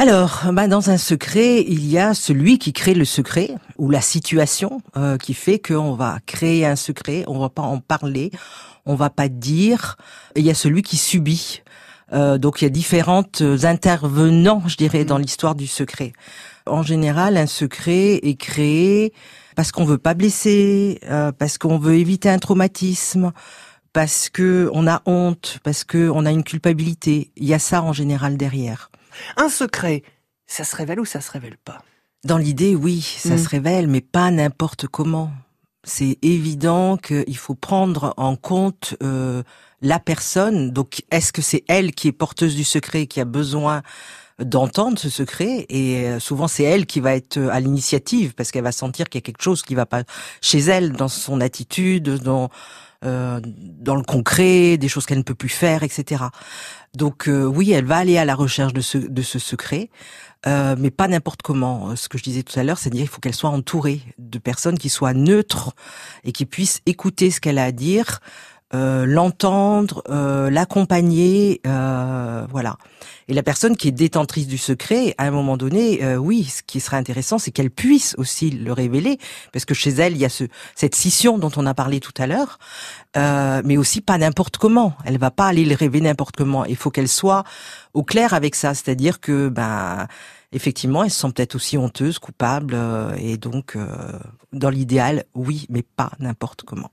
alors, bah dans un secret, il y a celui qui crée le secret ou la situation euh, qui fait qu'on va créer un secret, on va pas en parler, on va pas dire. Et il y a celui qui subit. Euh, donc il y a différentes intervenants, je dirais, dans l'histoire du secret. En général, un secret est créé parce qu'on veut pas blesser, euh, parce qu'on veut éviter un traumatisme, parce que on a honte, parce que on a une culpabilité. Il y a ça en général derrière. Un secret, ça se révèle ou ça se révèle pas? Dans l'idée, oui, ça Mm. se révèle, mais pas n'importe comment. C'est évident qu'il faut prendre en compte euh, la personne. Donc, est-ce que c'est elle qui est porteuse du secret, qui a besoin d'entendre ce secret? Et euh, souvent, c'est elle qui va être à l'initiative parce qu'elle va sentir qu'il y a quelque chose qui va pas chez elle, dans son attitude, dans euh, dans le concret, des choses qu'elle ne peut plus faire, etc. Donc euh, oui, elle va aller à la recherche de ce, de ce secret, euh, mais pas n'importe comment. Ce que je disais tout à l'heure, c'est-à-dire qu'il faut qu'elle soit entourée de personnes qui soient neutres et qui puissent écouter ce qu'elle a à dire, euh, l'entendre, euh, l'accompagner, euh, voilà. Et la personne qui est détentrice du secret, à un moment donné, euh, oui, ce qui serait intéressant, c'est qu'elle puisse aussi le révéler, parce que chez elle, il y a ce, cette scission dont on a parlé tout à l'heure, euh, mais aussi pas n'importe comment. Elle va pas aller le révéler n'importe comment. Il faut qu'elle soit au clair avec ça, c'est-à-dire que, ben, effectivement, elle se sent peut-être aussi honteuse, coupable, euh, et donc, dans l'idéal, oui, mais pas n'importe comment.